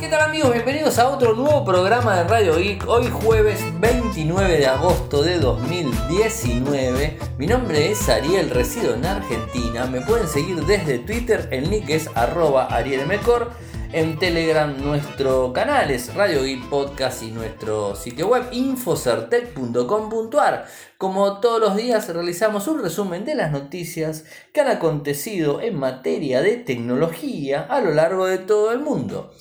¿Qué tal amigos? Bienvenidos a otro nuevo programa de Radio Geek. Hoy jueves 29 de agosto de 2019. Mi nombre es Ariel, resido en Argentina. Me pueden seguir desde Twitter, el nick es arroba arielmecor. En Telegram nuestro canal es Radio Geek Podcast y nuestro sitio web infocertec.com.ar. Como todos los días realizamos un resumen de las noticias que han acontecido en materia de tecnología a lo largo de todo el mundo.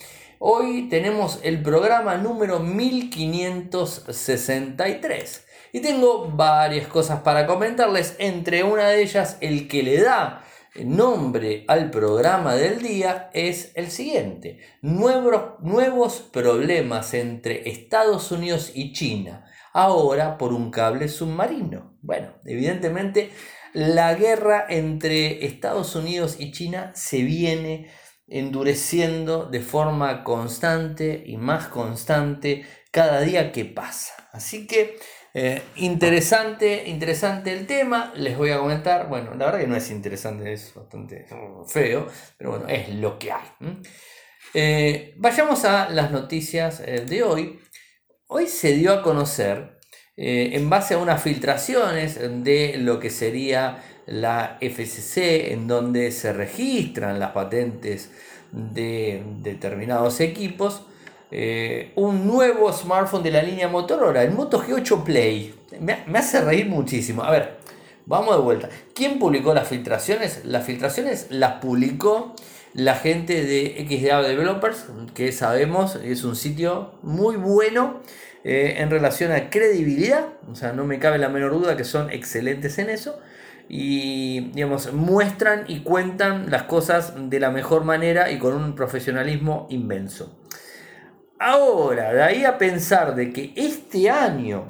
Hoy tenemos el programa número 1563 y tengo varias cosas para comentarles, entre una de ellas el que le da nombre al programa del día es el siguiente, nuevos, nuevos problemas entre Estados Unidos y China, ahora por un cable submarino. Bueno, evidentemente la guerra entre Estados Unidos y China se viene endureciendo de forma constante y más constante cada día que pasa. Así que eh, interesante, interesante el tema, les voy a comentar, bueno, la verdad que no es interesante, es bastante feo, pero bueno, es lo que hay. Eh, vayamos a las noticias eh, de hoy. Hoy se dio a conocer, en base a unas filtraciones de lo que sería la FCC, en donde se registran las patentes de determinados equipos, eh, un nuevo smartphone de la línea Motorola, el Moto G8 Play. Me, hace reír muchísimo. A ver, vamos de vuelta. ¿Quién publicó las filtraciones? Las filtraciones las publicó la gente de XDA Developers, que sabemos es un sitio muy bueno eh, en relación a credibilidad. O sea, no me cabe la menor duda que son excelentes en eso y digamos, muestran y cuentan las cosas de la mejor manera y con un profesionalismo inmenso. Ahora, de ahí a pensar de que este año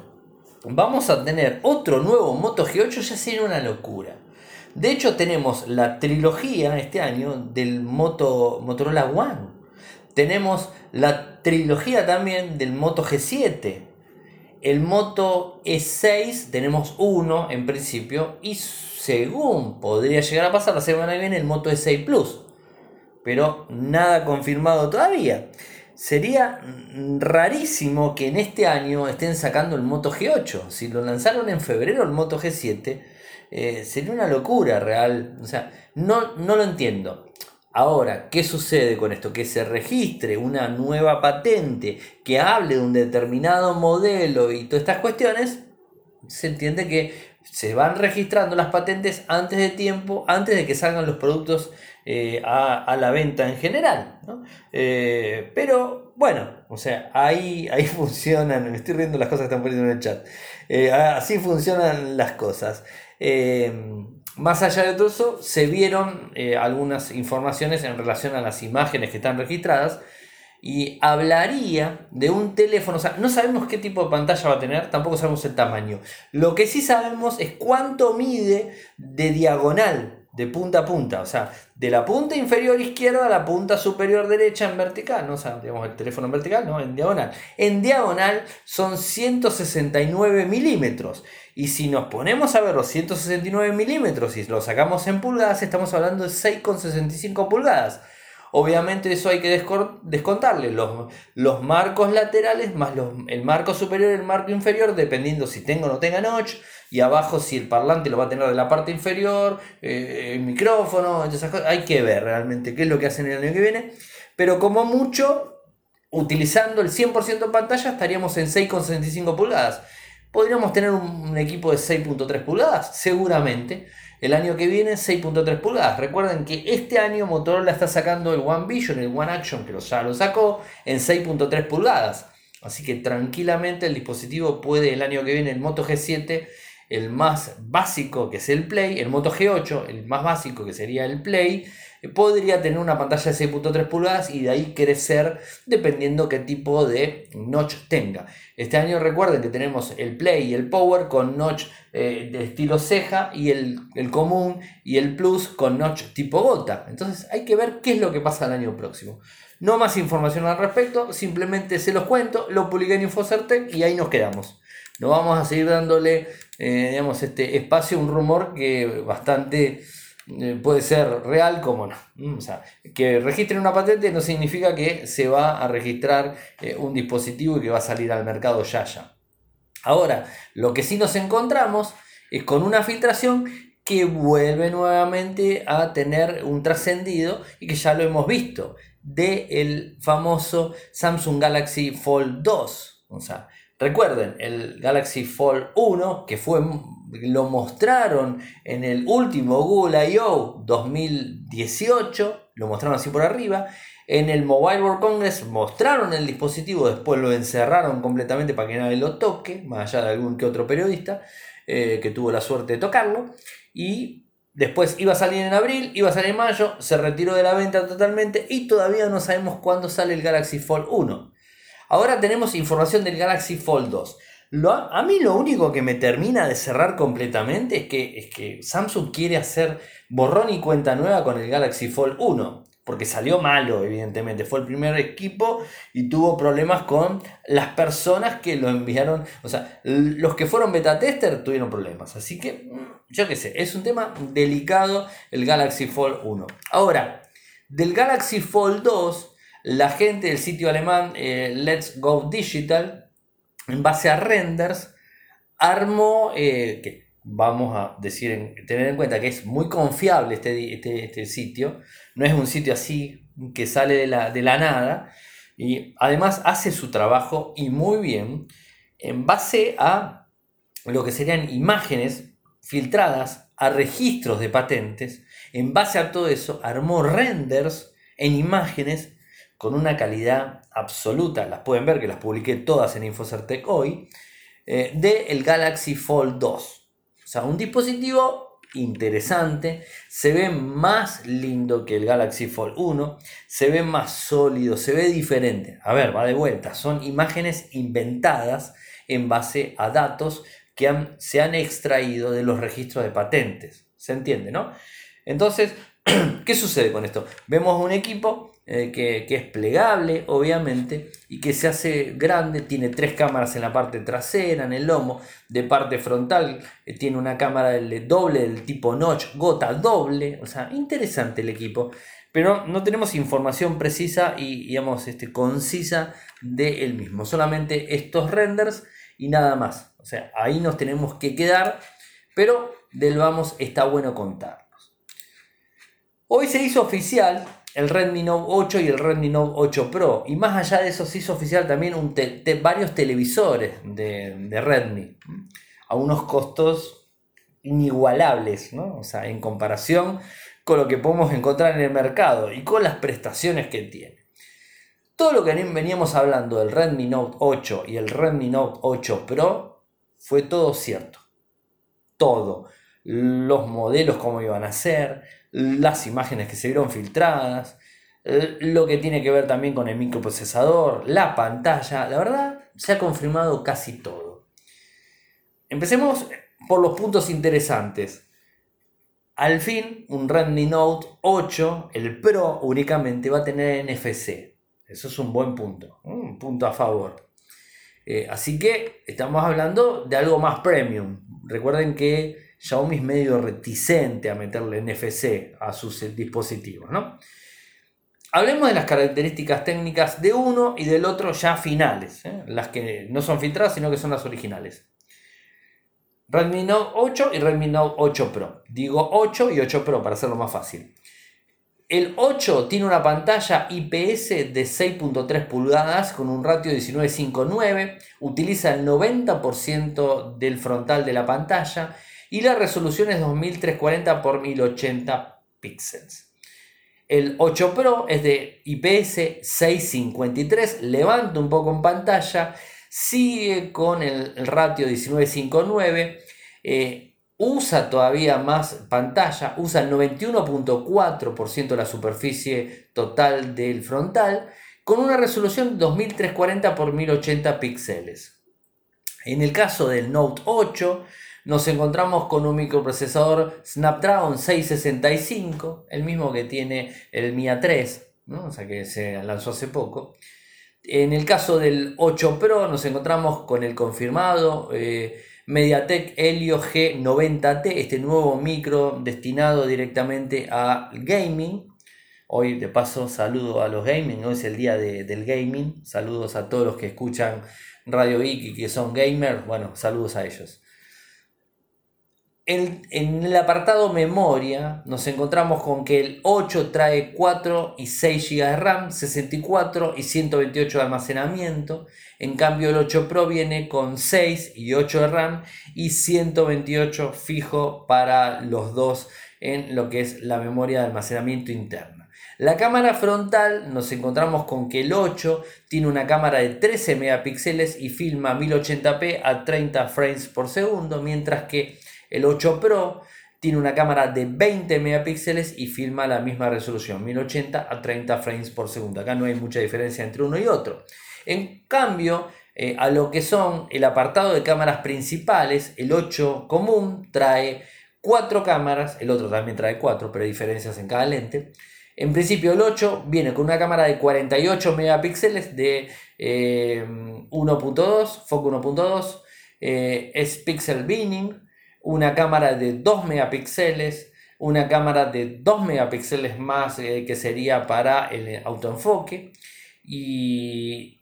vamos a tener otro nuevo Moto G8 ya sería una locura. De hecho, tenemos la trilogía este año del Moto Motorola One. Tenemos la trilogía también del Moto G7. El Moto E6 tenemos uno en principio y según podría llegar a pasar la semana que viene el Moto E6 Plus. Pero nada confirmado todavía. Sería rarísimo que en este año estén sacando el Moto G8. Si lo lanzaron en febrero el Moto G7, eh, sería una locura real. O sea, no, no lo entiendo. Ahora, ¿qué sucede con esto? Que se registre una nueva patente que hable de un determinado modelo y todas estas cuestiones, se entiende que se van registrando las patentes antes de tiempo, antes de que salgan los productos eh, a, la venta en general. Eh, pero bueno, o sea, ahí, ahí funcionan, me estoy riendo las cosas que están poniendo en el chat. Eh, así funcionan las cosas. Más allá de todo eso, se vieron algunas informaciones en relación a las imágenes que están registradas y hablaría de un teléfono, o sea, no sabemos qué tipo de pantalla va a tener, tampoco sabemos el tamaño. Lo que sí sabemos es cuánto mide de diagonal, de punta a punta, o sea, de la punta inferior izquierda a la punta superior derecha en vertical, no o sea, digamos el teléfono en vertical, no, en diagonal. En diagonal son 169 milímetros. Y si nos ponemos a ver los 169 milímetros y los sacamos en pulgadas, estamos hablando de 6,65 pulgadas. Obviamente eso hay que descontarle los, los marcos laterales más el marco superior y el marco inferior, dependiendo si tengo o no tenga notch, y abajo si el parlante lo va a tener de la parte inferior, eh, el micrófono, esas cosas. Hay que ver realmente qué es lo que hacen el año que viene. Pero como mucho, utilizando el 100% de pantalla, estaríamos en 6,65 pulgadas. ¿Podríamos tener un equipo de 6.3 pulgadas? Seguramente el año que viene 6.3 pulgadas. Recuerden que este año Motorola está sacando el One Vision, el One Action, que ya lo sacó en 6.3 pulgadas. Así que tranquilamente el dispositivo puede el año que viene el Moto G7, el más básico que es el Play, el Moto G8, el más básico que sería el Play, podría tener una pantalla de 6.3 pulgadas y de ahí crecer dependiendo qué tipo de notch tenga. Este año recuerden que tenemos el Play y el Power con notch eh, de estilo ceja y el, común y el Plus con notch tipo gota. Entonces hay que ver qué es lo que pasa el año próximo. No más información al respecto, simplemente se los cuento, lo publiqué en Infocertec y ahí nos quedamos. No vamos a seguir dándole, eh, digamos, este espacio, un rumor que bastante puede ser real como no. O sea, que registren una patente no significa que se va a registrar eh, un dispositivo y que va a salir al mercado ya ya. Ahora, lo que sí nos encontramos es con una filtración que vuelve nuevamente a tener un trascendido y que ya lo hemos visto del el famoso Samsung Galaxy Fold 2. O sea, recuerden, el Galaxy Fold 1 que fue lo mostraron en el último Google I.O. 2018, lo mostraron así por arriba. En el Mobile World Congress mostraron el dispositivo, después lo encerraron completamente para que nadie lo toque, más allá de algún que otro periodista eh, que tuvo la suerte de tocarlo. Y después iba a salir en abril, iba a salir en mayo, se retiró de la venta totalmente y todavía no sabemos cuándo sale el Galaxy Fold 1. Ahora tenemos información del Galaxy Fold 2 a mí lo único que me termina de cerrar completamente es que, es que Samsung quiere hacer borrón y cuenta nueva con el Galaxy Fold 1. Porque salió malo, evidentemente. Fue el primer equipo y tuvo problemas con las personas que lo enviaron. O sea, los que fueron beta tester tuvieron problemas. Así que, mm, yo qué sé, es un tema delicado el Galaxy Fold 1. Ahora, del Galaxy Fold 2, la gente del sitio alemán eh, Let's Go Digital en base a renders, armo, eh, que vamos a decir, tener en cuenta que es muy confiable este, este, este, sitio, no es un sitio así que sale de la, de la nada, y además hace su trabajo y muy bien en base a lo que serían imágenes filtradas a registros de patentes, en base a todo eso armó renders en imágenes con una calidad absoluta, las pueden ver que las publiqué todas en Infocertec hoy, eh, de el Galaxy Fold 2. O sea, un dispositivo interesante, se ve más lindo que el Galaxy Fold 1, se ve más sólido, se ve diferente. A ver, va de vuelta, son imágenes inventadas en base a datos que se han extraído de los registros de patentes. ¿Se entiende, no? Entonces, ¿qué sucede con esto? Vemos un equipo eh, que, es plegable, obviamente, y que se hace grande, tiene tres cámaras en la parte trasera, en el lomo, de parte frontal, eh, tiene una cámara doble del tipo notch, gota doble, o sea, interesante el equipo, pero no tenemos información precisa y, digamos, este, concisa de mismo, solamente estos renders y nada más, o sea, ahí nos tenemos que quedar, pero del vamos está bueno contarnos. Hoy se hizo oficial el Redmi Note 8 y el Redmi Note 8 Pro. Y más allá de eso se hizo oficial también un varios televisores de, Redmi. A unos costos inigualables, ¿no? O sea, en comparación con lo que podemos encontrar en el mercado y con las prestaciones que tiene. Todo lo que veníamos hablando del Redmi Note 8 y el Redmi Note 8 Pro fue todo cierto. Todo. Los modelos, cómo iban a ser, las imágenes que se vieron filtradas, eh, lo que tiene que ver también con el microprocesador, la pantalla, la verdad se ha confirmado casi todo. Empecemos por los puntos interesantes. Al fin, un Redmi Note 8, el Pro únicamente va a tener NFC. Eso es un buen punto, un punto a favor. Eh, así que estamos hablando de algo más premium. Recuerden que Xiaomi es medio reticente a meterle NFC a sus dispositivos, ¿no? Hablemos de las características técnicas de uno y del otro ya finales, ¿eh? las que no son filtradas, sino que son las originales. Redmi Note 8 y Redmi Note 8 Pro. Digo 8 y 8 Pro para hacerlo más fácil. El 8 tiene una pantalla IPS de 6.3 pulgadas con un ratio de 19.59, utiliza el 90% del frontal de la pantalla y la resolución es 2340 x 1080 píxeles. El 8 Pro es de IPS 653, levanta un poco en pantalla, sigue con el, ratio 1959, eh, usa todavía más pantalla, usa el 91.4% de la superficie total del frontal, con una resolución 2340 x 1080 píxeles. En el caso del Note 8, nos encontramos con un microprocesador Snapdragon 665, el mismo que tiene el Mi A3, o sea que se lanzó hace poco. En el caso del 8 Pro nos encontramos con el confirmado eh, MediaTek Helio G90T, este nuevo micro destinado directamente a gaming. Hoy de paso saludo a los gaming, hoy es el día del gaming. Saludos a todos los que escuchan Radio Geek y que son gamers. Bueno, saludos a ellos. En, el apartado memoria nos encontramos con que el 8 trae 4 y 6 GB de RAM, 64 y 128 de almacenamiento. En cambio el 8 Pro viene con 6 y 8 de RAM y 128 fijo para los dos en lo que es la memoria de almacenamiento interna. La cámara frontal nos encontramos con que el 8 tiene una cámara de 13 megapíxeles y filma 1080p a 30 frames por segundo, mientras que el 8 Pro tiene una cámara de 20 megapíxeles y filma la misma resolución, 1080 a 30 frames por segundo. Acá no hay mucha diferencia entre uno y otro. En cambio, eh, a lo que son el apartado de cámaras principales, el 8 común trae 4 cámaras, el otro también trae 4, pero hay diferencias en cada lente. En principio el 8 viene con una cámara de 48 megapíxeles de 1.2, eh, foco 1.2, eh, es pixel binning, una cámara de 2 megapíxeles, una cámara de 2 megapíxeles más eh, que sería para el autoenfoque y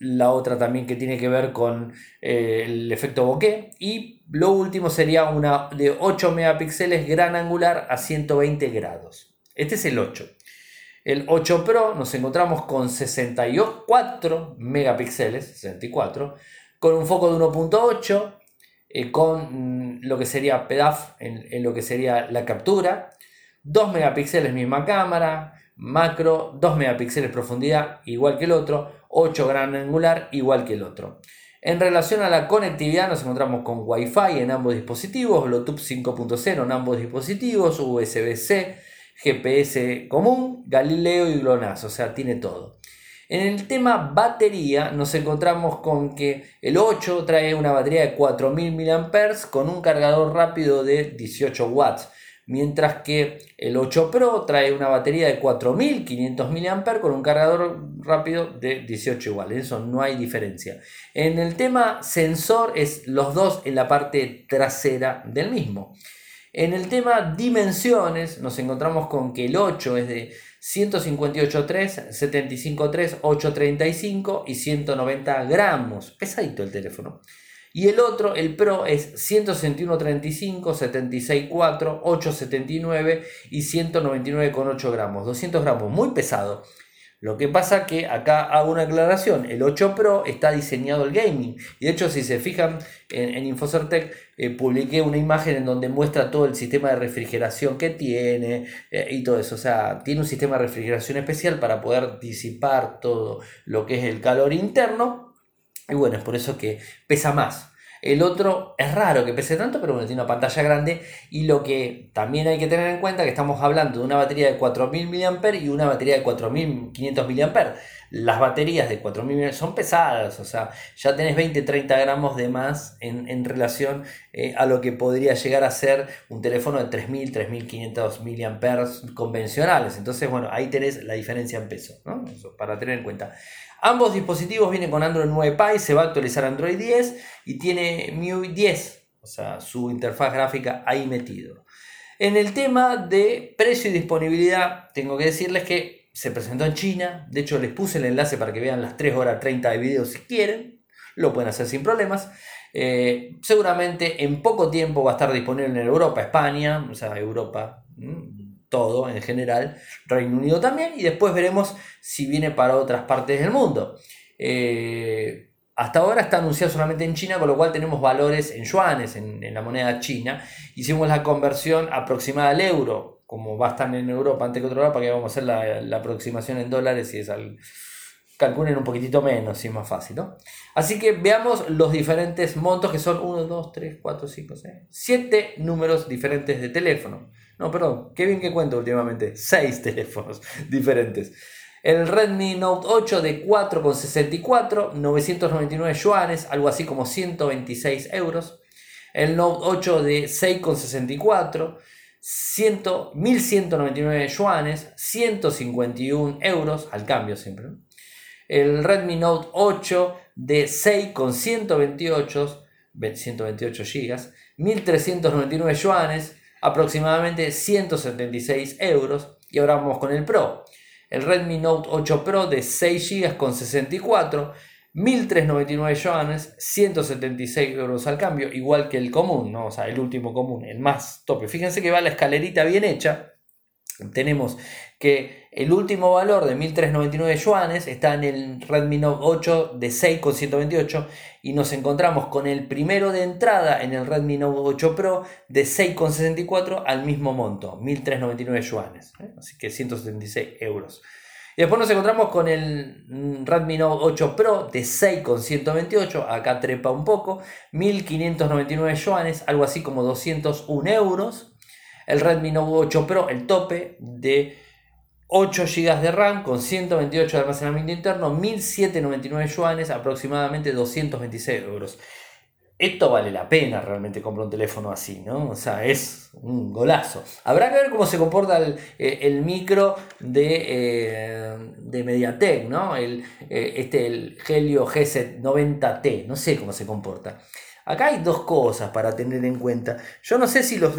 la otra también que tiene que ver con eh, el efecto bokeh y lo último sería una de 8 megapíxeles gran angular a 120 grados. Este es el 8. El 8 Pro nos encontramos con 64 megapíxeles, 64, con un foco de 1.8, eh, con mm, lo que sería PEDAF en, lo que sería la captura, 2 megapíxeles misma cámara, macro, 2 megapíxeles profundidad igual que el otro, 8 gran angular igual que el otro. En relación a la conectividad nos encontramos con Wi-Fi en ambos dispositivos, Bluetooth 5.0 en ambos dispositivos, USB-C, GPS común, Galileo y GLONASS, o sea, tiene todo. En el tema batería nos encontramos con que el 8 trae una batería de 4000 mAh con un cargador rápido de 18 watts, mientras que el 8 Pro trae una batería de 4500 mAh con un cargador rápido de 18 iguales, eso no hay diferencia. En el tema sensor es los dos en la parte trasera del mismo. En el tema dimensiones nos encontramos con que el 8 es de 158.3, 75.3, 835 y 190 gramos. Pesadito el teléfono. Y el otro, el Pro, es 161.35, 76.4, 879 y 199,8 gramos. 200 gramos, muy pesado. Lo que pasa que acá hago una aclaración, el 8 Pro está diseñado el gaming y de hecho si se fijan en, en Infocertec eh, publiqué una imagen en donde muestra todo el sistema de refrigeración que tiene eh, y todo eso, o sea, tiene un sistema de refrigeración especial para poder disipar todo lo que es el calor interno y bueno, es por eso que pesa más. El otro es raro que pese tanto, pero bueno, tiene una pantalla grande. Y lo que también hay que tener en cuenta que estamos hablando de una batería de 4000 mAh y una batería de 4500 mAh. Las baterías de 4000 mAh son pesadas, o sea, ya tenés 20-30 gramos de más en, relación eh, a lo que podría llegar a ser un teléfono de 3000, 3500 mAh convencionales. Entonces, bueno, ahí tenés la diferencia en peso, ¿no? Eso para tener en cuenta. Ambos dispositivos vienen con Android 9 Pie, se va a actualizar Android 10 y tiene MIUI 10, o sea, su interfaz gráfica ahí metido. En el tema de precio y disponibilidad, tengo que decirles que se presentó en China, de hecho les puse el enlace para que vean las 3 horas 30 de video si quieren, lo pueden hacer sin problemas. Eh, seguramente en poco tiempo va a estar disponible en Europa, España, o sea, Europa, todo en general, Reino Unido también, y después veremos si viene para otras partes del mundo. Eh, hasta ahora está anunciado solamente en China, con lo cual tenemos valores en yuanes, en, la moneda china. Hicimos la conversión aproximada al euro, como va a estar en Europa antes que otro lado, para que vamos a hacer la, aproximación en dólares y es al, calculen un poquitito menos, si es más fácil, ¿no? Así que veamos los diferentes montos que son 1, 2, 3, 4, 5, 6, 7 números diferentes de teléfono. No, perdón, qué bien que cuento últimamente. 6 teléfonos diferentes. El Redmi Note 8 de 4,64, 999 yuanes, algo así como 126 euros. El Note 8 de 6,64, 1199 yuanes, 151 euros, al cambio siempre. El Redmi Note 8 de 6,128 128 GB, 1399 yuanes, aproximadamente 176 euros. Y ahora vamos con el Pro. El Redmi Note 8 Pro de 6 GB con 64, 1399 yuanes, 176 euros al cambio, igual que el común, ¿no? o sea, el último común, el más tope. Fíjense que va la escalerita bien hecha. Tenemos que el último valor de 1399 yuanes está en el Redmi Note 8 de 6,128 y nos encontramos con el primero de entrada en el Redmi Note 8 Pro de 6,64 al mismo monto, 1399 yuanes, ¿eh? así que 176 euros. Y después nos encontramos con el mm, Redmi Note 8 Pro de 6,128, acá trepa un poco, 1599 yuanes, algo así como 201 euros. El Redmi Note 8 Pro, el tope de 8 GB de RAM con 128 de almacenamiento interno, 1799 yuanes, aproximadamente 226 euros. Esto vale la pena realmente comprar un teléfono así, ¿no? O sea, es un golazo. Habrá que ver cómo se comporta el, eh, micro de, eh, de, Mediatek, ¿no? El, eh, este, el Helio G90T, no sé cómo se comporta. Acá hay dos cosas para tener en cuenta. Yo no sé si los,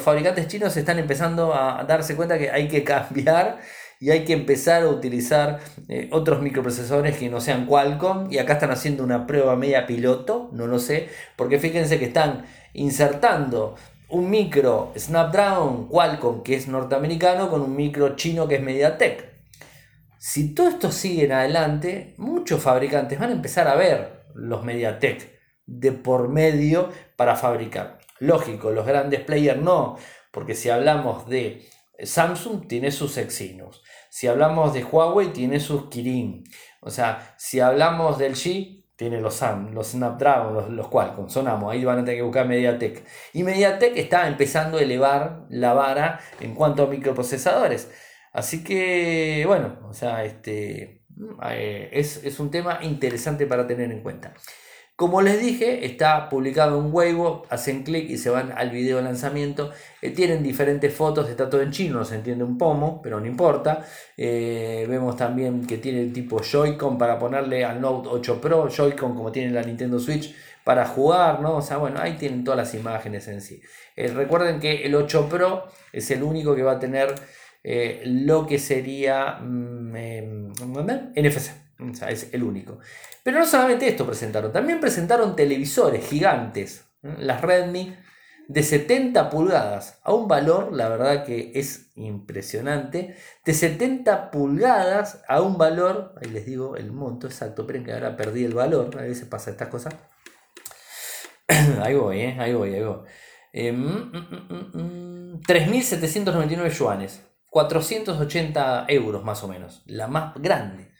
fabricantes chinos están empezando a darse cuenta que hay que cambiar y hay que empezar a utilizar eh, otros microprocesadores que no sean Qualcomm. Y acá están haciendo una prueba media piloto, no lo sé, porque fíjense que están insertando un micro Snapdragon Qualcomm que es norteamericano con un micro chino que es MediaTek. Si todo esto sigue en adelante, muchos fabricantes van a empezar a ver los MediaTek de por medio para fabricar. Lógico, los grandes players no, porque si hablamos de Samsung tiene sus Exynos, si hablamos de Huawei tiene sus Kirin, o sea, si hablamos del G tiene los Sam, los Snapdragon, los, los Qualcomm, sonamos, ahí van a tener que buscar MediaTek. Y MediaTek está empezando a elevar la vara en cuanto a microprocesadores. Así que, bueno, o sea, este, eh, es, es un tema interesante para tener en cuenta. Como les dije, está publicado en Weibo, hacen clic y se van al video de lanzamiento. Eh, tienen diferentes fotos, está todo en chino, no se entiende un pomo, pero no importa. Eh, vemos también que tiene el tipo Joy-Con para ponerle al Note 8 Pro, Joy-Con como tiene la Nintendo Switch para jugar, ¿no? O sea, bueno, ahí tienen todas las imágenes en sí. Eh, recuerden que el 8 Pro es el único que va a tener lo que sería mm, em, NFC. Es el único. Pero no solamente esto presentaron, también presentaron televisores gigantes, las Redmi de 70 pulgadas, a un valor, la verdad que es impresionante, de 70 pulgadas a un valor, ahí les digo el monto exacto, esperen que ahora perdí el valor, a veces pasa estas cosas. ahí voy, eh, ahí voy, ahí voy. 3.799 em, mm, mm, mm, yuanes, 480 euros más o menos, la más grande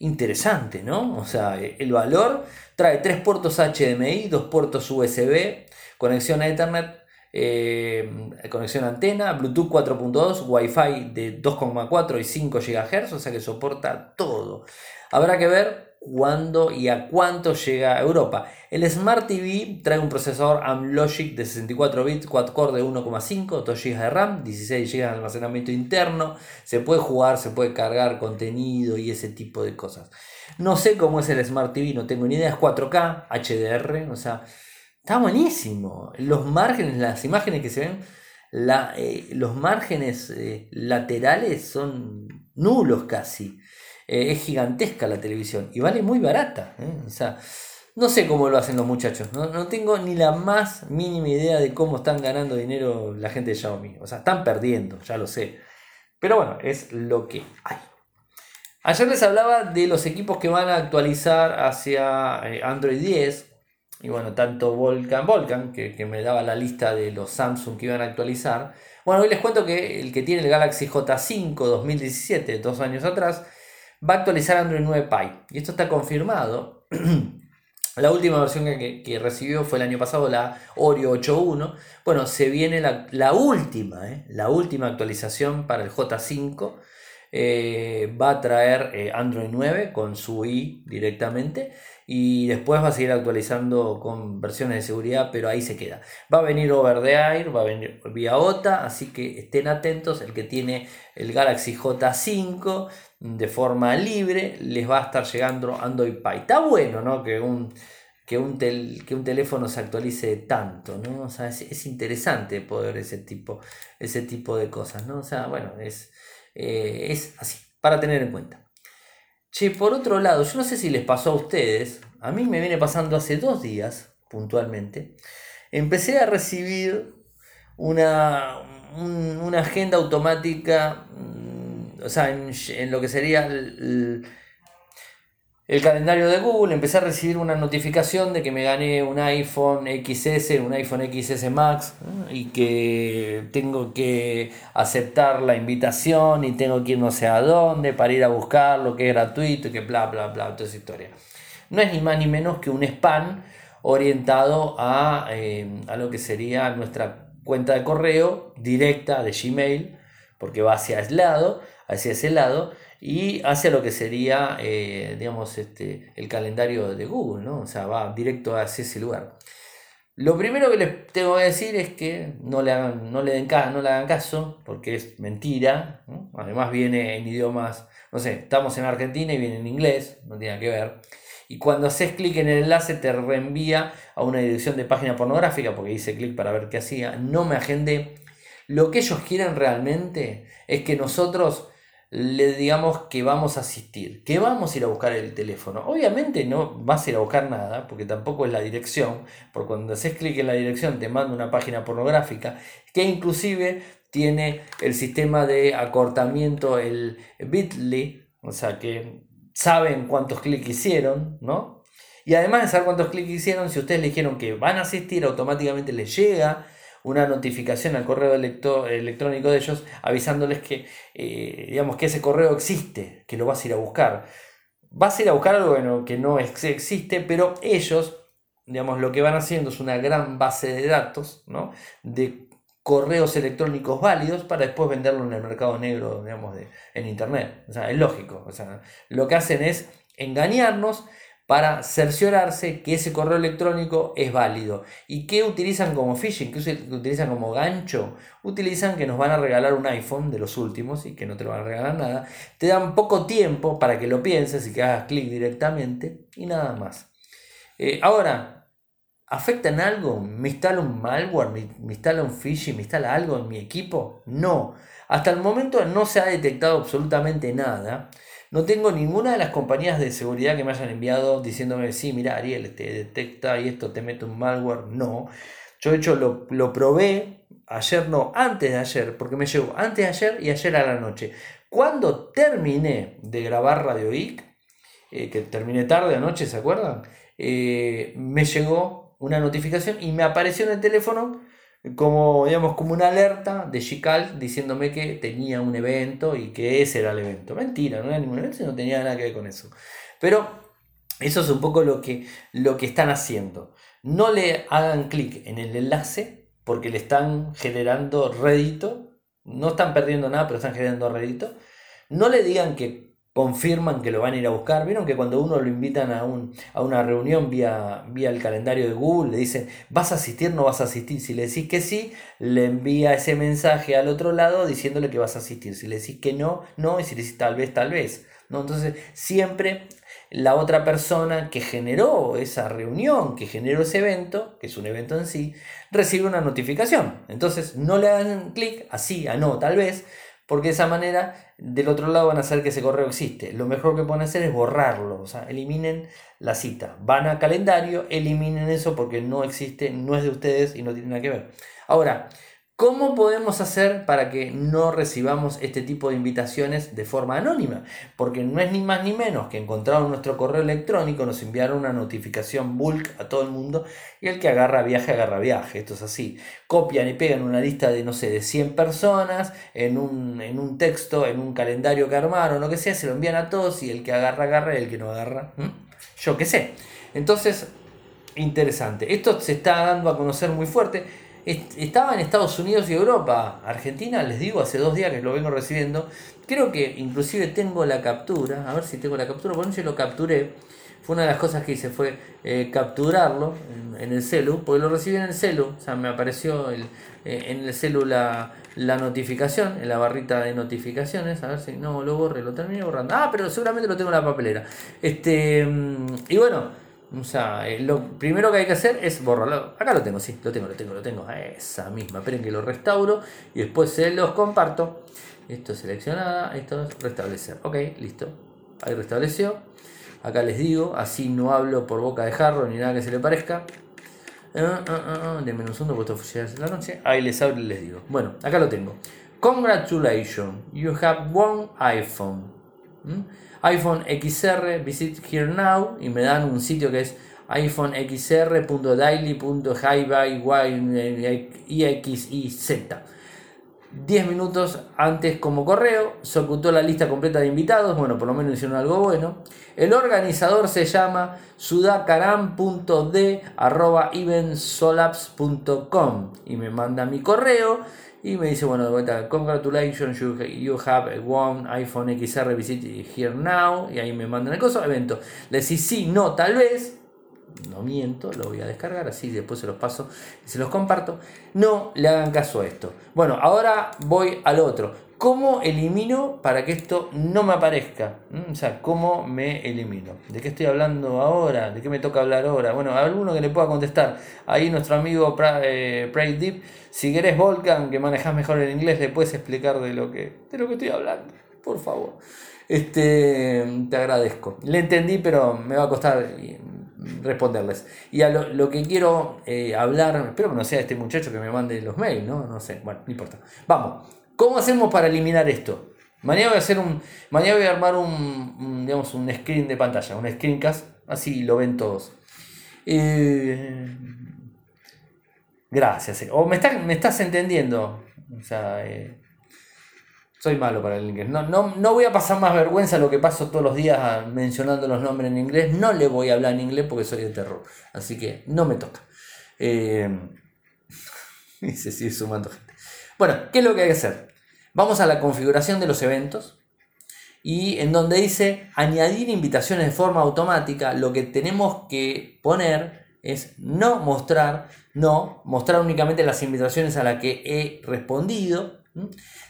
interesante, ¿no? O sea, el valor trae tres puertos HDMI, dos puertos USB, conexión a Ethernet, eh, conexión antena, Bluetooth 4.2, Wi-Fi de 2,4 y 5 GHz, o sea que soporta todo. Habrá que ver cuándo y a cuánto llega a Europa. El Smart TV trae un procesador Amlogic de 64 bits, quad-core de 1,5, 2 GB de RAM, 16 GB de almacenamiento interno. Se puede jugar, se puede cargar contenido y ese tipo de cosas. No sé cómo es el Smart TV, no tengo ni idea. Es 4K, HDR, o sea, está buenísimo. Los márgenes, las imágenes que se ven, la, eh, los márgenes eh, laterales son nulos casi. Eh, es gigantesca la televisión y vale muy barata. ¿eh? O sea, no sé cómo lo hacen los muchachos. No, tengo ni la más mínima idea de cómo están ganando dinero la gente de Xiaomi. O sea, están perdiendo, ya lo sé. Pero bueno, es lo que hay. Ayer les hablaba de los equipos que van a actualizar hacia eh, Android 10. Y bueno, tanto Volcan, Volcan, que, que, me daba la lista de los Samsung que iban a actualizar. Bueno, hoy les cuento que el que tiene el Galaxy J5 2017, dos años atrás, va a actualizar Android 9 Pie. Y esto está confirmado. La última versión que, recibió fue el año pasado, la Oreo 8.1. Bueno, se viene la, última, ¿eh? la última actualización para el J5. Eh, va a traer eh, Android 9 con su i directamente y después va a seguir actualizando con versiones de seguridad, pero ahí se queda. Va a venir over the air, va a venir vía OTA, así que estén atentos. El que tiene el Galaxy J5 de forma libre les va a estar llegando Android Pie. Está bueno, ¿no? Que un que un, que un teléfono se actualice tanto, ¿no? O sea, es, interesante poder ese tipo, ese tipo de cosas, ¿no? O sea, bueno, es, eh, es así, para tener en cuenta. Che, por otro lado, yo no sé si les pasó a ustedes, a mí me viene pasando hace dos días, puntualmente, empecé a recibir una, una agenda automática, mm, o sea, en, lo que sería el, calendario de Google, empecé a recibir una notificación de que me gané un iPhone XS, un iPhone XS Max, y que tengo que aceptar la invitación y tengo que ir no sé a dónde para ir a buscarlo, que es gratuito y que bla, bla, bla, toda esa historia. No es ni más ni menos que un spam orientado a, eh, a lo que sería nuestra cuenta de correo directa de Gmail, porque va hacia ese lado, hacia ese lado, y hacia lo que sería, eh, digamos, este, el calendario de Google, ¿no? O sea, va directo hacia ese lugar. Lo primero que les tengo que decir es que no le, hagan, no le, den no le hagan caso, porque es mentira. Además viene en idiomas, no sé, estamos en Argentina y viene en inglés, no tiene que ver y cuando haces clic en el enlace te reenvía a una dirección de página pornográfica porque hice clic para ver qué hacía. No me agendé. Lo que ellos quieren realmente es que nosotros le digamos que vamos a asistir, que vamos a ir a buscar el teléfono. Obviamente no vas a ir a buscar nada, porque tampoco es la dirección, porque cuando haces clic en la dirección te manda una página pornográfica que inclusive tiene el sistema de acortamiento, el bit.ly, o sea que saben cuántos clics hicieron, ¿no? Y además de saber cuántos clics hicieron, si ustedes le dijeron que van a asistir, automáticamente les llega una notificación al correo electrónico de ellos avisándoles que, eh, digamos, que ese correo existe, que lo vas a ir a buscar. Vas a ir a buscar algo que no existe, pero ellos, digamos, lo que van haciendo es una gran base de datos, ¿no? De correos electrónicos válidos para después venderlo en el mercado negro, digamos, de, en Internet. O sea, es lógico. O sea, lo que hacen es engañarnos para cerciorarse que ese correo electrónico es válido. ¿Y qué utilizan como phishing? ¿Qué utilizan como gancho? Utilizan que nos van a regalar un iPhone de los últimos y que no te van a regalar nada. Te dan poco tiempo para que lo pienses y que hagas clic directamente y nada más. Eh, ahora, ¿Afecta en algo? ¿Me instala un malware? ¿Me, instala un phishing? ¿Me instala algo en mi equipo? No. Hasta el momento no se ha detectado absolutamente nada. No tengo ninguna de las compañías de seguridad que me hayan enviado diciéndome, sí, mira, Ariel, te detecta y esto te mete un malware. No. Yo de hecho lo, lo probé ayer, no, antes de ayer, porque me llegó antes de ayer y ayer a la noche. Cuando terminé de grabar Radio IC, eh, que terminé tarde anoche, ¿se acuerdan? Eh, me llegó una notificación y me apareció en el teléfono como, digamos, como una alerta de Chical diciéndome que tenía un evento y que ese era el evento. Mentira, no era ningún evento, no tenía nada que ver con eso. Pero eso es un poco lo que, lo que están haciendo. No le hagan clic en el enlace porque le están generando rédito. No están perdiendo nada, pero están generando rédito. No le digan que confirman que lo van a ir a buscar. Vieron que cuando uno lo invitan a, un, a una reunión vía, vía el calendario de Google, le dicen, ¿vas a asistir? No vas a asistir. Si le decís que sí, le envía ese mensaje al otro lado diciéndole que vas a asistir. Si le decís que no, no. Y si le decís tal vez, tal vez. ¿no? Entonces, siempre la otra persona que generó esa reunión, que generó ese evento, que es un evento en sí, recibe una notificación. Entonces, no le hagan clic así, a no, tal vez, porque de esa manera del otro lado van a saber que ese correo existe. Lo mejor que pueden hacer es borrarlo, o sea, eliminen la cita. Van a calendario, eliminen eso porque no existe, no es de ustedes y no tiene nada que ver. Ahora, ¿Cómo podemos hacer para que no recibamos este tipo de invitaciones de forma anónima? Porque no es ni más ni menos que encontraron nuestro correo electrónico, nos enviaron una notificación bulk a todo el mundo y el que agarra viaje, agarra viaje. Esto es así. Copian y pegan una lista de, no sé, de 100 personas en un, en un texto, en un calendario que armaron, lo que sea, se lo envían a todos y el que agarra, agarra y el que no agarra, yo qué sé. Entonces, interesante. Esto se está dando a conocer muy fuerte estaba en Estados Unidos y Europa. Argentina, les digo, hace dos días que lo vengo recibiendo. Creo que inclusive tengo la captura. A ver si tengo la captura. Bueno, yo lo capturé. Fue una de las cosas que hice, fue eh, capturarlo en, el celu, porque lo recibí en el celu. O sea, me apareció el, eh, en el celu la, notificación, en la barrita de notificaciones. A ver si no lo borré, lo terminé borrando. Ah, pero seguramente lo tengo en la papelera. Este, mm, y bueno, O sea, eh, lo primero que hay que hacer es borrarlo. Acá lo tengo, sí, lo tengo, lo tengo, lo tengo. Esa misma. Esperen que lo restauro y después se los comparto. Esto es seleccionada, esto es restablecer. Ok, listo. Ahí restableció. Acá les digo, así no hablo por boca de jarro ni nada que se le parezca. Uh, uh, de menos uno, puesto la noche. Ahí les hablo y les digo. Bueno, acá lo tengo. Congratulations, you have one iPhone. ¿Mm? iPhone XR, visit here now. Y me dan un sitio que es iPhoneXR.daily.highbyYXIZ. 10 minutos antes como correo, se ocultó la lista completa de invitados, bueno, por lo menos hicieron algo bueno. El organizador se llama sudakaram.d.evensolaps.com y me manda mi correo y me dice, bueno, de vuelta, congratulations, you, have one iPhone XR visit here now. Y ahí me mandan el coso, evento. Le decís sí, no, tal vez. No miento, lo voy a descargar, así después se los paso y se los comparto. No le hagan caso a esto. Bueno, ahora voy al otro. ¿Cómo elimino para que esto no me aparezca? ¿Mm? O sea, ¿cómo me elimino? ¿De qué estoy hablando ahora? ¿De qué me toca hablar ahora? Bueno, alguno que le pueda contestar. Ahí nuestro amigo eh, Pride Deep. Si querés Volcan, que manejas mejor el inglés, le puedes explicar de lo que, de lo que estoy hablando. Por favor. Este, te agradezco. Le entendí, pero me va a costar responderles. Y a lo, que quiero eh, hablar, espero que no sea este muchacho que me mande los mails, ¿no? No sé, bueno, no importa. Vamos. ¿Cómo hacemos para eliminar esto? Mañana voy a hacer un. Mañana voy a armar un, digamos, un screen de pantalla, un screencast, así lo ven todos. Eh, gracias. O me, me estás entendiendo. O sea, eh, soy malo para el inglés. No, no, voy a pasar más vergüenza lo que paso todos los días mencionando los nombres en inglés. No le voy a hablar en inglés porque soy de terror. Así que no me toca. Eh, y se sigue sumando gente. Bueno, ¿qué es lo que hay que hacer? Vamos a la configuración de los eventos y en donde dice añadir invitaciones de forma automática, lo que tenemos que poner es no mostrar, no, mostrar únicamente las invitaciones a las que he respondido.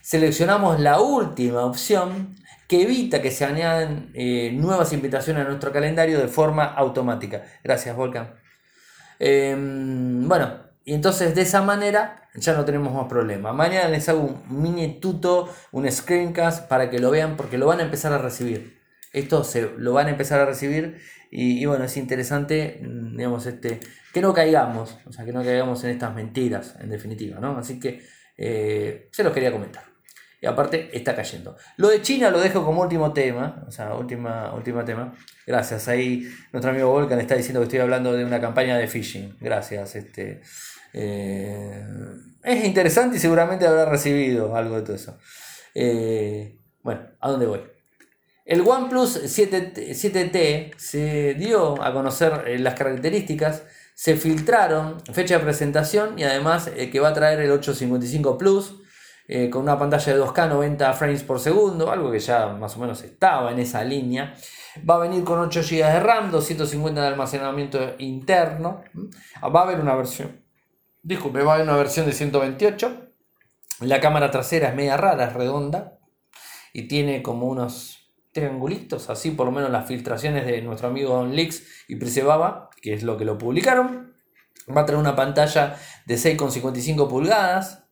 Seleccionamos la última opción que evita que se añadan eh, nuevas invitaciones a nuestro calendario de forma automática. Gracias, Volcan. Em, bueno, y entonces de esa manera ya no tenemos más problema. Mañana les hago un mini tuto, un screencast para que lo vean porque lo van a empezar a recibir. Esto se lo van a empezar a recibir y, bueno, es interesante, mm, digamos, este, que no caigamos, o sea, que no caigamos en estas mentiras, en definitiva, ¿no? Así que eh, se los quería comentar. Y aparte está cayendo. Lo de China lo dejo como último tema, o sea, última, última tema. Gracias. Ahí nuestro amigo Volcan está diciendo que estoy hablando de una campaña de phishing. Gracias. Este, eh, es interesante y seguramente habrá recibido algo de todo eso. Eh, bueno, ¿a dónde voy? El OnePlus 7, 7T se dio a conocer eh, las características, se filtraron fecha de presentación y además que va a traer el 855 Plus con una pantalla de 2K 90 frames por segundo, algo que ya más o menos estaba en esa línea. Va a venir con 8 GB de RAM, 250 de almacenamiento interno. Va a haber una versión Disculpe, va a haber una versión de 128. La cámara trasera es media rara, es redonda. Y tiene como unos triangulitos, así por lo menos las filtraciones de nuestro amigo Don Lix y Prisebaba, que es lo que lo publicaron. Va a tener una pantalla de 6,55 pulgadas.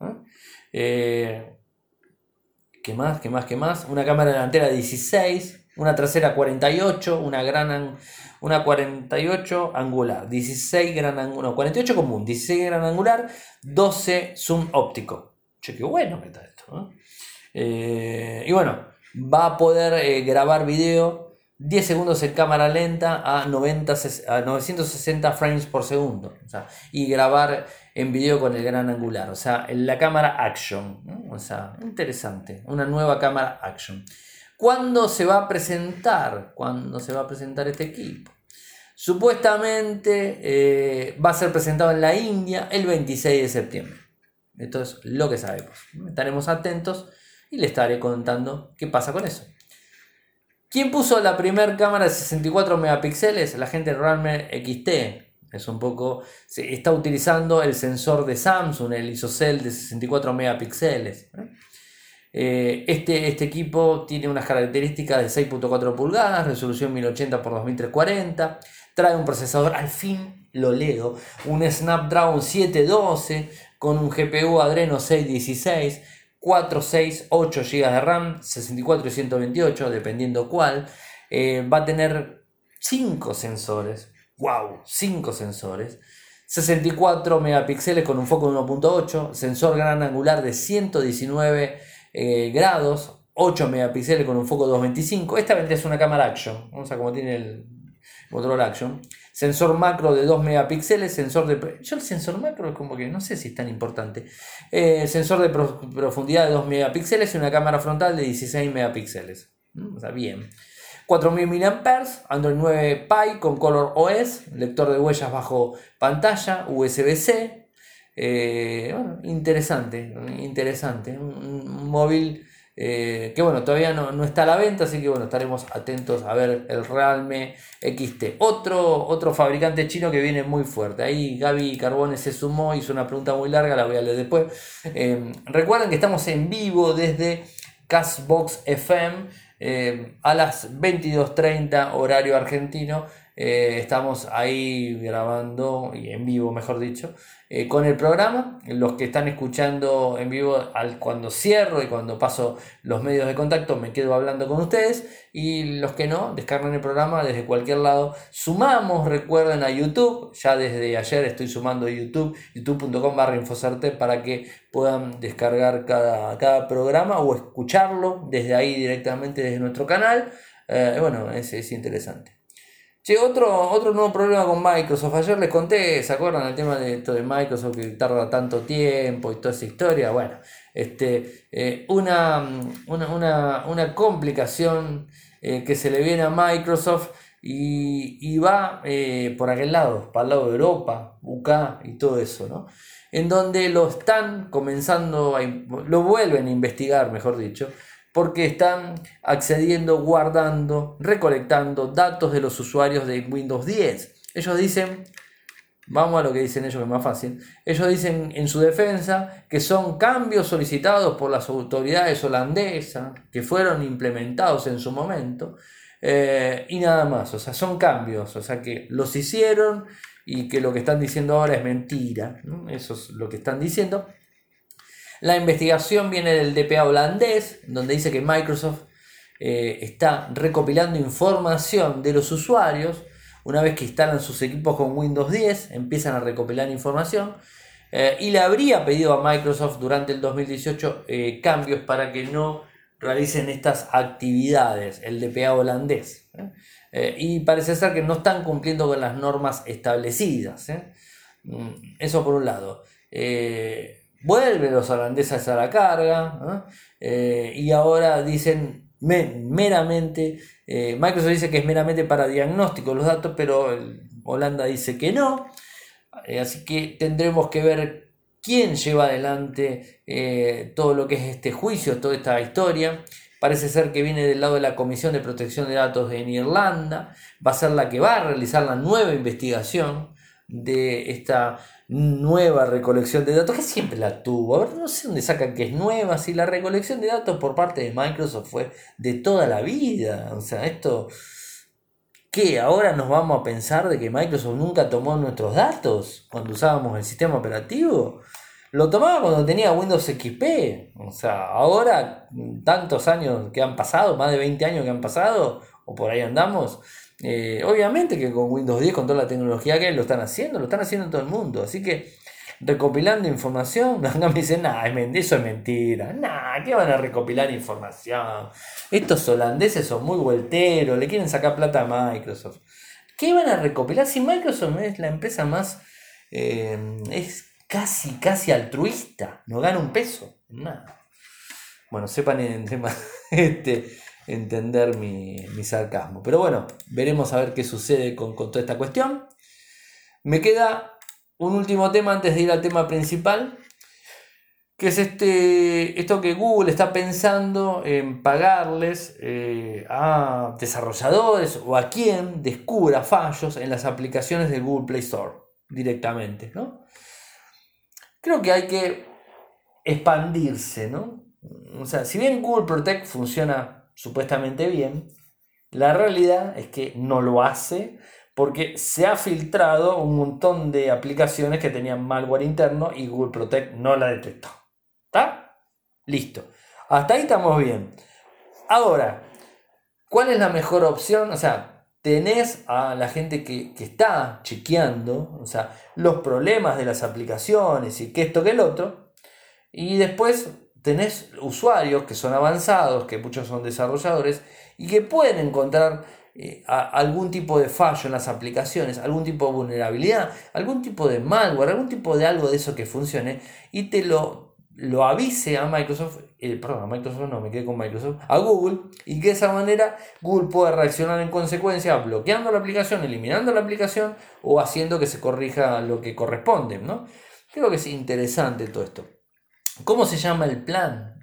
Eh, ¿Qué más? ¿Qué más? ¿Qué más? Una cámara delantera de 16, una trasera 48, una gran una 48 angular, 16 gran angular, 48 común, 16 gran angular, 12 zoom óptico. Che, qué bueno que está esto. Eh, y bueno, va a poder eh, grabar video 10 segundos en cámara lenta a, 90, a 960 frames por segundo. y grabar en video con el gran angular. O sea, en la cámara action. O sea, interesante. Una nueva cámara action. ¿Cuándo se va a presentar? ¿Cuándo se va a presentar este equipo? Supuestamente eh, va a ser presentado en la India el 26 de septiembre. Esto es lo que sabemos. Estaremos atentos y le estaré contando qué pasa con eso. ¿Quién puso la primera cámara de 64 megapíxeles? La gente de Realme XT. Es un poco. Está utilizando el sensor de Samsung, el ISOCELL de 64 megapíxeles. Eh, este, este equipo tiene unas características de 6.4 pulgadas, resolución 1080 x 2340, Trae un procesador, al fin lo leo, un Snapdragon 712 con un GPU Adreno 616, 4, 6, 8 GB de RAM, 64 y 128, dependiendo cuál. Eh, va a tener 5 sensores. ¡Wow! 5 sensores. 64 megapíxeles con un foco de 1.8, sensor gran angular de 119 eh, grados, 8 megapíxeles con un foco de 225. Esta vendría es una cámara action, vamos a como tiene el control action. Sensor macro de 2 megapíxeles, sensor de... Yo el sensor macro es como que no sé si es tan importante. Eh, sensor de profundidad de 2 megapíxeles y una cámara frontal de 16 megapíxeles. O sea, bien. 4000 mAh, Android 9 Pie con Color OS, lector de huellas bajo pantalla, USB-C. Eh, interesante, interesante. Un, móvil eh, que bueno, todavía no, está a la venta, así que bueno, estaremos atentos a ver el Realme XT. Otro, otro fabricante chino que viene muy fuerte. Ahí Gaby Carbone se sumó, hizo una pregunta muy larga, la voy a leer después. Eh, recuerden que estamos en vivo desde Castbox FM. A las 22.30 horario argentino eh, estamos ahí grabando y en vivo, mejor dicho, eh, con el programa. Los que están escuchando en vivo, al, cuando cierro y cuando paso los medios de contacto, me quedo hablando con ustedes. Y los que no, descargan el programa desde cualquier lado. Sumamos, recuerden, a YouTube. Ya desde ayer estoy sumando a YouTube, youtube.com barra infocerte para que puedan descargar cada, cada programa o escucharlo desde ahí directamente desde nuestro canal. Eh, bueno, es, es interesante otro, otro nuevo problema con Microsoft. Ayer les conté, ¿se acuerdan el tema de esto de Microsoft que tarda tanto tiempo y toda esa historia? Bueno, este, eh, una, una, complicación eh, que se le viene a Microsoft y, va eh, por aquel lado, para el lado de Europa, UK y todo eso, ¿no? En donde lo están comenzando, a, lo vuelven a investigar, mejor dicho, porque están accediendo, guardando, recolectando datos de los usuarios de Windows 10. Ellos dicen, vamos a lo que dicen ellos que es más fácil, ellos dicen en su defensa que son cambios solicitados por las autoridades holandesas que fueron implementados en su momento eh, y nada más, o sea, son cambios, o sea que los hicieron y que lo que están diciendo ahora es mentira, eso es lo que están diciendo. La investigación viene del DPA holandés, donde dice que Microsoft eh, está recopilando información de los usuarios. Una vez que instalan sus equipos con Windows 10, empiezan a recopilar información. Eh, y le habría pedido a Microsoft durante el 2018 eh, cambios para que no realicen estas actividades, el DPA holandés. y parece ser que no están cumpliendo con las normas establecidas. Mm, eso por un lado. Vuelven los holandeses a la carga eh, y ahora dicen meramente, eh, Microsoft dice que es meramente para diagnóstico los datos, pero Holanda dice que no. Eh, así que tendremos que ver quién lleva adelante todo lo que es este juicio, toda esta historia. Parece ser que viene del lado de la Comisión de Protección de Datos en Irlanda. Va a ser la que va a realizar la nueva investigación de esta nueva recolección de datos, que siempre la tuvo. A ver, no sé dónde sacan que es nueva, si la recolección de datos por parte de Microsoft fue de toda la vida. O sea, esto... ¿Qué? ¿Ahora nos vamos a pensar de que Microsoft nunca tomó nuestros datos cuando usábamos el sistema operativo? Lo tomaba cuando tenía Windows XP. O sea, ahora, tantos años que han pasado, más de 20 años que han pasado, o por ahí andamos, eh, obviamente que con Windows 10, con toda la tecnología que lo están haciendo, lo están haciendo en todo el mundo. Así que recopilando información, me dicen, nah, eso es mentira. Nah, ¿qué van a recopilar información? Estos holandeses son muy vuelteros, le quieren sacar plata a Microsoft. ¿Qué van a recopilar si Microsoft es la empresa más... Eh, es casi, casi altruista, no gana un peso, nada. Bueno, sepan en tema, este, entender mi, sarcasmo. Pero bueno, veremos a ver qué sucede con, toda esta cuestión. Me queda un último tema antes de ir al tema principal, que es este, esto que Google está pensando en pagarles eh, a desarrolladores o a quien descubra fallos en las aplicaciones de Google Play Store directamente. ¿no? Creo que hay que expandirse, ¿no? O sea, si bien Google Protect funciona supuestamente bien, la realidad es que no lo hace porque se ha filtrado un montón de aplicaciones que tenían malware interno y Google Protect no la detectó. ¿Está? Listo. Hasta ahí estamos bien. Ahora, ¿cuál es la mejor opción? O sea, tenés a la gente que, que, está chequeando, o sea, los problemas de las aplicaciones y que esto que el otro, y después tenés usuarios que son avanzados, que muchos son desarrolladores, y que pueden encontrar eh, algún tipo de fallo en las aplicaciones, algún tipo de vulnerabilidad, algún tipo de malware, algún tipo de algo de eso que funcione, y te lo, lo avise a Microsoft, eh, perdón, a Microsoft no, me quedé con Microsoft, a Google, y que de esa manera Google pueda reaccionar en consecuencia, bloqueando la aplicación, eliminando la aplicación, o haciendo que se corrija lo que corresponde, ¿no? Creo que es interesante todo esto. ¿Cómo se llama el plan?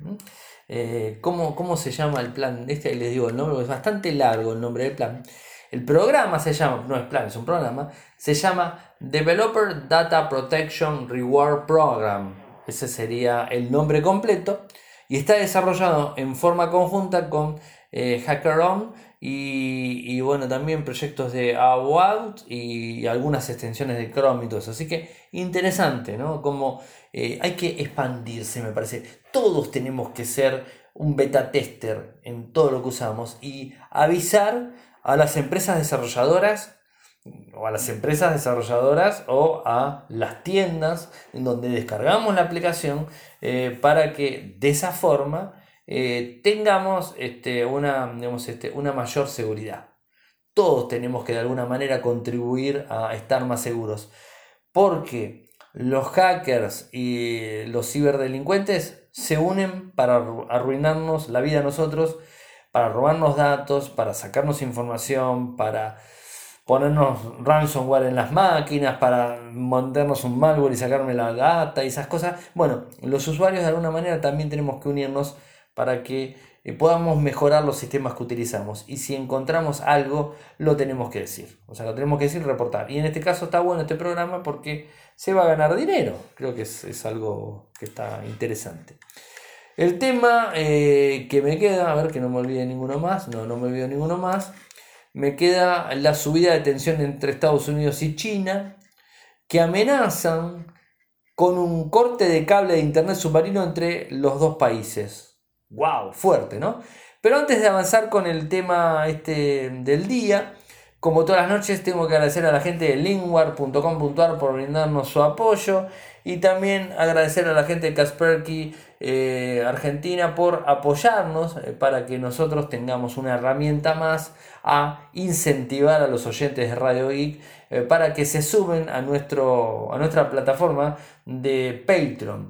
Eh, ¿cómo, se llama el plan? Este les digo el nombre, es bastante largo el nombre del plan. El programa se llama, no es plan, es un programa, se llama Developer Data Protection Reward Program. Ese sería el nombre completo. Y está desarrollado en forma conjunta con eh, HackerOn y, bueno, también proyectos de AWOUT y algunas extensiones de Chrome y todo eso. Así que interesante, ¿no? Como eh, hay que expandirse, me parece. Todos tenemos que ser un beta tester en todo lo que usamos y avisar a las empresas desarrolladoras o a las empresas desarrolladoras o a las tiendas en donde descargamos la aplicación eh, para que de esa forma eh, tengamos este, una, este, una mayor seguridad. Todos tenemos que de alguna manera contribuir a estar más seguros. Porque los hackers y los ciberdelincuentes se unen para arruinarnos la vida a nosotros, para robarnos datos, para sacarnos información, para ponernos ransomware en las máquinas, para montarnos un malware y sacarme la data y esas cosas. Bueno, los usuarios de alguna manera también tenemos que unirnos para que eh, podamos mejorar los sistemas que utilizamos. Y si encontramos algo, lo tenemos que decir. O sea, lo tenemos que decir, reportar. Y en este caso está bueno este programa porque se va a ganar dinero. Creo que es, algo que está interesante. El tema eh, que me queda, a ver que no me olvide ninguno más, no, no me olvido ninguno más, me queda la subida de tensión entre Estados Unidos y China, que amenazan con un corte de cable de internet submarino entre los dos países wow, fuerte, ¿no? Pero antes de avanzar con el tema este del día, como todas las noches, tengo que agradecer a la gente de lingwar.com.ar por brindarnos su apoyo y también agradecer a la gente de Kasperky eh, Argentina por apoyarnos eh, para que nosotros tengamos una herramienta más a incentivar a los oyentes de Radio Geek eh, para que se suben a, nuestro, a nuestra plataforma de Patreon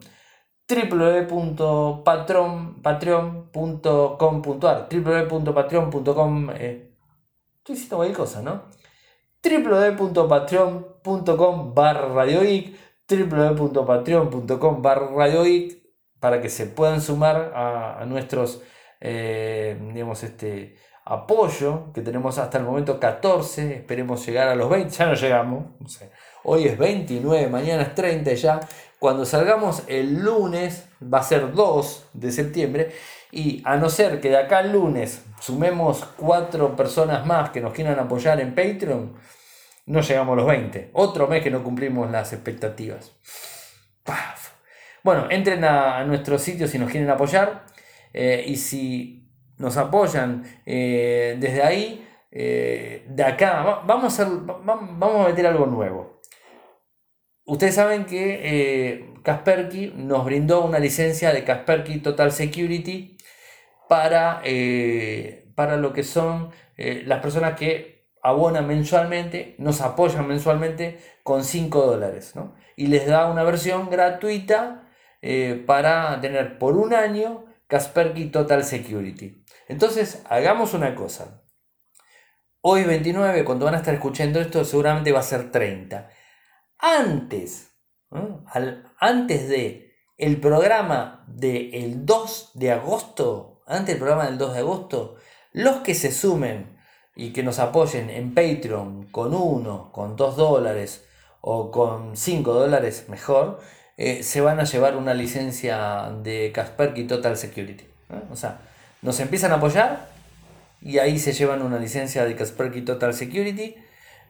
www.patreon.com.ar www.patreon.com eh, estoy diciendo cualquier cosa, ¿no? www.patreon.com barra radioic www.patreon.com barra radioic para que se puedan sumar a, nuestros eh, digamos este apoyo que tenemos hasta el momento 14 esperemos llegar a los 20 ya no llegamos hoy es 29 mañana es 30 ya cuando salgamos el lunes, va a ser 2 de septiembre, y a no ser que de acá al lunes sumemos cuatro personas más que nos quieran apoyar en Patreon, no llegamos a los 20. Otro mes que no cumplimos las expectativas. Bueno, entren a, nuestro sitio si nos quieren apoyar. Eh, y si nos apoyan eh, desde ahí, eh, de acá, vamos a, vamos a meter algo nuevo. Ustedes saben que eh, nos brindó una licencia de Kasperky Total Security para, eh, para lo que son eh, las personas que abonan mensualmente, nos apoyan mensualmente con 5 dólares. Y les da una versión gratuita para tener por un año Kasperky Total Security. Entonces, hagamos una cosa. Hoy 29, cuando van a estar escuchando esto, seguramente va a ser 30 antes, antes de el programa del 2 de agosto, antes del programa del 2 de agosto, los que se sumen y que nos apoyen en Patreon con 1, con 2 dólares o con 5 dólares mejor, eh, se van a llevar una licencia de Kaspersky Total Security. O sea, nos empiezan a apoyar y ahí se llevan una licencia de Kaspersky Total Security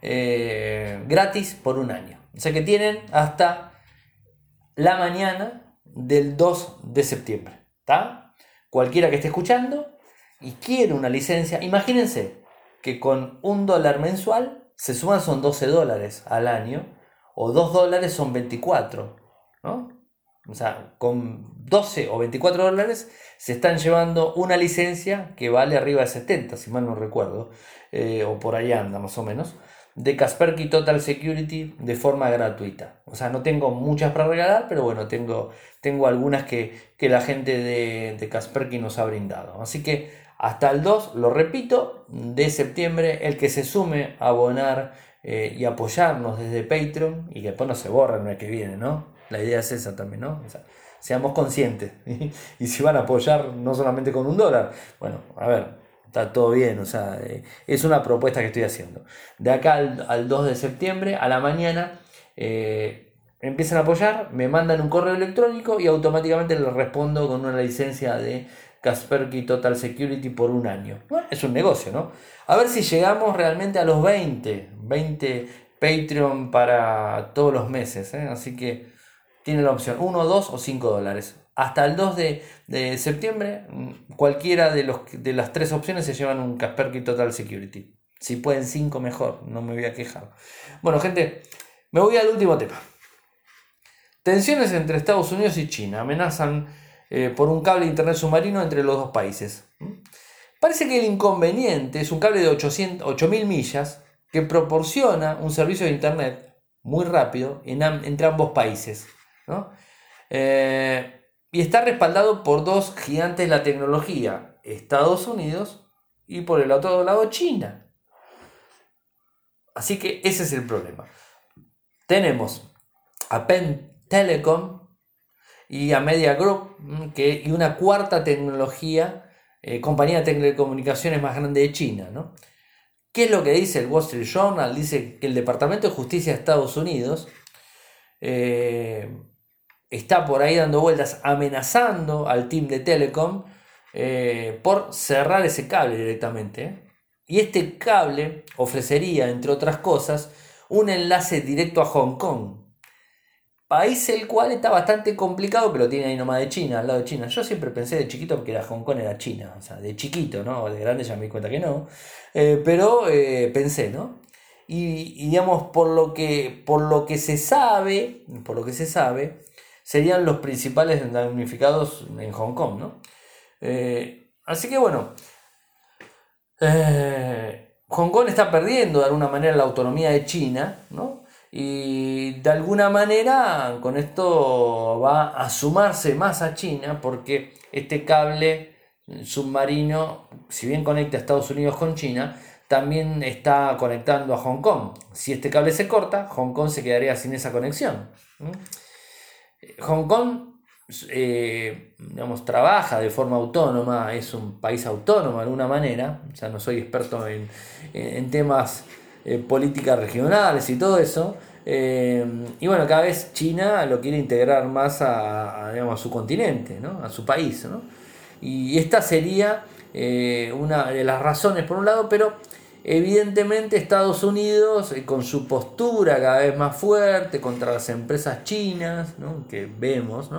eh, gratis por un año. O sea que tienen hasta la mañana del 2 de septiembre. Cualquiera que esté escuchando y quiere una licencia, imagínense que con un dólar mensual se suman son 12 dólares al año o 2 dólares son 24. ¿no? O sea, con 12 o 24 dólares se están llevando una licencia que vale arriba de 70, si mal no recuerdo, eh, o por ahí anda más o menos, de Kaspersky Total Security de forma gratuita. O sea, no tengo muchas para regalar, pero bueno, tengo, tengo algunas que, la gente de, de Kaspersky nos ha brindado. Así que hasta el 2, lo repito, de septiembre, el que se sume a abonar eh, y apoyarnos desde Patreon y que después no se borra el mes que viene, ¿no? La idea es esa también, ¿no? seamos conscientes. y si van a apoyar no solamente con un dólar, bueno, a ver, está todo bien, o sea, eh, es una propuesta que estoy haciendo. De acá al, 2 de septiembre, a la mañana, eh, empiezan a apoyar, me mandan un correo electrónico y automáticamente les respondo con una licencia de Kaspersky Total Security por un año. Bueno, es un negocio, ¿no? A ver si llegamos realmente a los 20, 20 Patreon para todos los meses, ¿eh? así que tiene la opción 1, 2 o 5 dólares. Hasta el 2 de, septiembre, mm, cualquiera de, los, de las tres opciones se llevan un Kaspersky Total Security. Si pueden 5, mejor, no me voy a quejar. Bueno, gente, me voy al último tema. Tensiones entre Estados Unidos y China amenazan eh, por un cable de internet submarino entre los dos países. Parece que el inconveniente es un cable de 8.000 millas que proporciona un servicio de internet muy rápido entre ambos países. Eh, y está respaldado por dos gigantes de la tecnología, Estados Unidos y por el otro lado China. Así que ese es el problema. Tenemos a Penn Telecom y a Media Group mm, que, y una cuarta tecnología, eh, compañía de telecomunicaciones más grande de China. ¿Qué es lo que dice el Wall Street Journal? Dice que el Departamento de Justicia de Estados Unidos eh, está por ahí dando vueltas amenazando al team de Telecom eh, por cerrar ese cable directamente. Y este cable ofrecería, entre otras cosas, un enlace directo a Hong Kong. País el cual está bastante complicado, pero tiene ahí nomás de China, al lado de China. Yo siempre pensé de chiquito que era Hong Kong era China, o sea, de chiquito, ¿no? De grande ya me di cuenta que no. Eh, pero eh, pensé, ¿no? Y, y, digamos, por lo, que, por lo que se sabe, por lo que se sabe, serían los principales damnificados en Hong Kong, ¿no? Eh, así que bueno, eh, Hong Kong está perdiendo de alguna manera la autonomía de China, ¿no? Y de alguna manera con esto va a sumarse más a China porque este cable submarino, si bien conecta a Estados Unidos con China, también está conectando a Hong Kong. Si este cable se corta, Hong Kong se quedaría sin esa conexión. Hong Kong eh, digamos, trabaja de forma autónoma, es un país autónomo de alguna manera, o sea, no soy experto en, temas eh, políticas regionales y todo eso, eh, y bueno, cada vez China lo quiere integrar más a, su continente, a su país, y esta sería una de las razones por un lado, pero Evidentemente Estados Unidos, eh, con su postura cada vez más fuerte contra las empresas chinas, que vemos,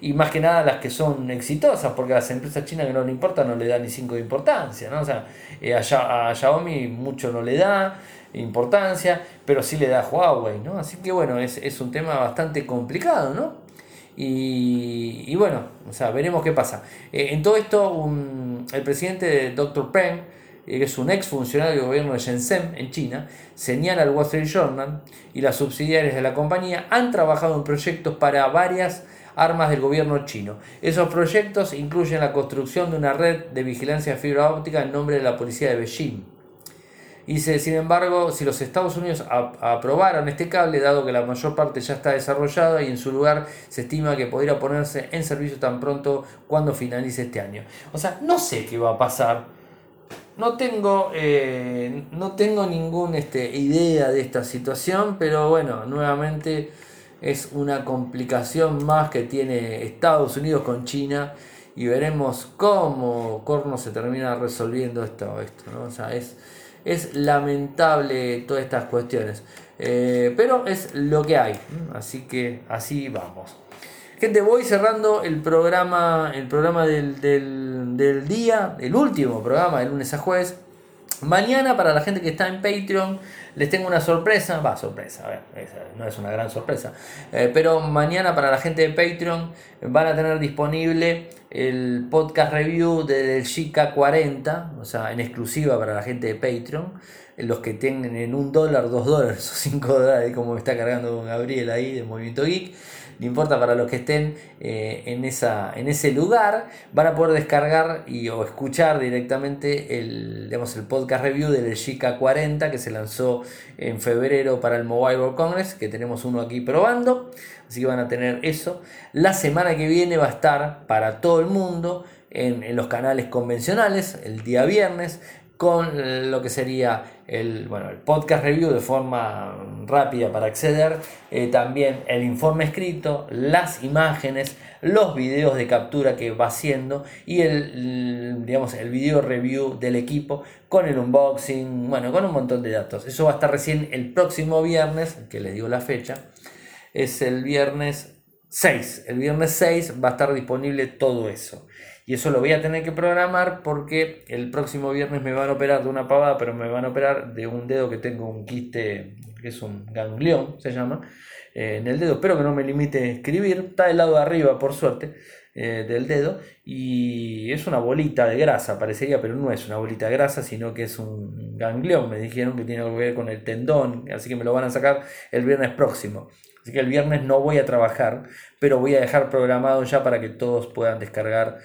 y más que nada las que son exitosas, porque a las empresas chinas que no le importa no le da ni cinco de importancia, ¿no? o sea, eh, a, Xiaomi mucho no le da importancia, pero sí le da Huawei, así que bueno, es, un tema bastante complicado, ¿no? Y, bueno, o sea, veremos qué pasa. Eh, en todo esto, el presidente Dr. Peng, es un ex funcionario del gobierno de Shenzhen, en China, señala al Wall Street Journal y las subsidiarias de la compañía han trabajado en proyectos para varias armas del gobierno chino. Esos proyectos incluyen la construcción de una red de vigilancia fibra óptica en nombre de la policía de Beijing. Dice, sin embargo, si los Estados Unidos aprobaron este cable, dado que la mayor parte ya está desarrollada y en su lugar se estima que podría ponerse en servicio tan pronto cuando finalice este año. O sea, no sé qué va a pasar no tengo, eh, no tengo ninguna este, idea de esta situación, pero bueno, nuevamente es una complicación más que tiene Estados Unidos con China y veremos cómo Corno se termina resolviendo esto. esto ¿no? o sea, es, es lamentable todas estas cuestiones. Eh, pero es lo que hay. Así que así vamos. Gente, voy cerrando el programa, el programa del, del día, el último programa de lunes a jueves. Mañana para la gente que está en Patreon les tengo una sorpresa, va, sorpresa, a ver, no es una gran sorpresa, eh, pero mañana para la gente de Patreon van a tener disponible el podcast review del Chica 40, o sea, en exclusiva para la gente de Patreon, los que tienen en un dólar, dos dólares o cinco dólares, como está cargando Gabriel ahí de Movimiento Geek no importa para los que estén eh, en, esa, en ese lugar, van a poder descargar y, o escuchar directamente el, el podcast review del Chica 40 que se lanzó en febrero para el Mobile World Congress, que tenemos uno aquí probando, así que van a tener eso. La semana que viene va a estar para todo el mundo en, en los canales convencionales, el día viernes, con lo que sería el, bueno, el podcast review de forma rápida para acceder, eh, también el informe escrito, las imágenes, los videos de captura que va haciendo y el, digamos, el video review del equipo con el unboxing, bueno, con un montón de datos. Eso va a estar recién el próximo viernes, que les digo la fecha, es el viernes 6. El viernes 6 va a estar disponible todo eso. Y eso lo voy a tener que programar porque el próximo viernes me van a operar de una pavada, pero me van a operar de un dedo que tengo un quiste, que es un ganglión, se llama, eh, en el dedo. Espero que no me limite escribir. Está del lado de arriba, por suerte, eh, del dedo. Y es una bolita de grasa, parecería, pero no es una bolita de grasa, sino que es un ganglión. Me dijeron que tiene algo que ver con el tendón, así que me lo van a sacar el viernes próximo. Así que el viernes no voy a trabajar, pero voy a dejar programado ya para que todos puedan descargar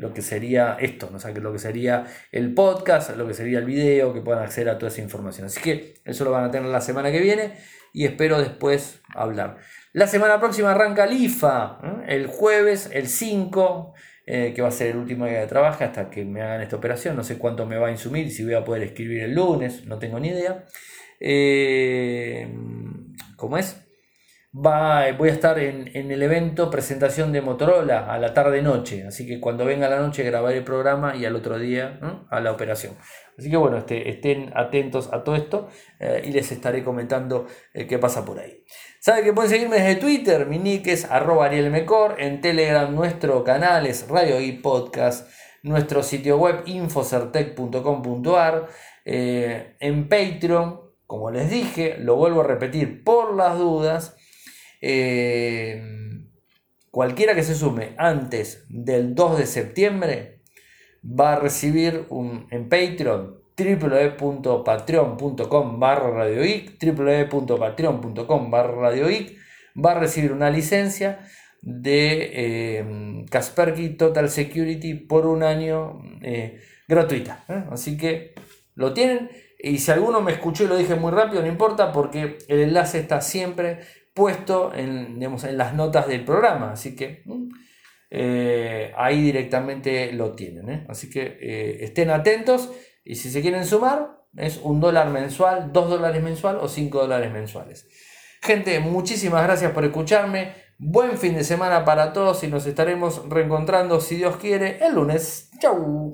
lo que sería esto, ¿no? o lo que sería el podcast, lo que sería el video, que puedan acceder a toda esa información. Así que eso lo van a tener la semana que viene y espero después hablar. La semana próxima arranca el IFA, ¿eh? el jueves, el 5, eh, que va a ser el último día de trabajo hasta que me hagan esta operación. No sé cuánto me va a insumir, si voy a poder escribir el lunes, no tengo ni idea. Eh, ¿Cómo es? Va, voy a estar en, el evento presentación de Motorola a la tarde-noche, así que cuando venga la noche grabaré el programa y al otro día a la operación. Así que bueno, este, estén atentos a todo esto eh, y les estaré comentando eh, qué pasa por ahí. Saben que pueden seguirme desde Twitter, mi nick es arroba arielmecor, en Telegram nuestro canal es Radio y Podcast, nuestro sitio web infocertec.com.ar, eh, en Patreon, como les dije, lo vuelvo a repetir por las dudas, eh, cualquiera que se sume antes del 2 de septiembre va a recibir un, en Patreon www.patreon.com barra radioic www.patreon.com barra radioic va a recibir una licencia de eh, Kaspersky Total Security por un año eh, gratuita. Así que lo tienen. Y si alguno me escuchó y lo dije muy rápido, no importa porque el enlace está siempre puesto en, en las notas del programa. Así que eh, ahí directamente lo tienen. ¿eh? Así que eh, estén atentos y si se quieren sumar es un dólar mensual, dos dólares mensual o cinco dólares mensuales. Gente, muchísimas gracias por escucharme. Buen fin de semana para todos y nos estaremos reencontrando, si Dios quiere, el lunes. Chau.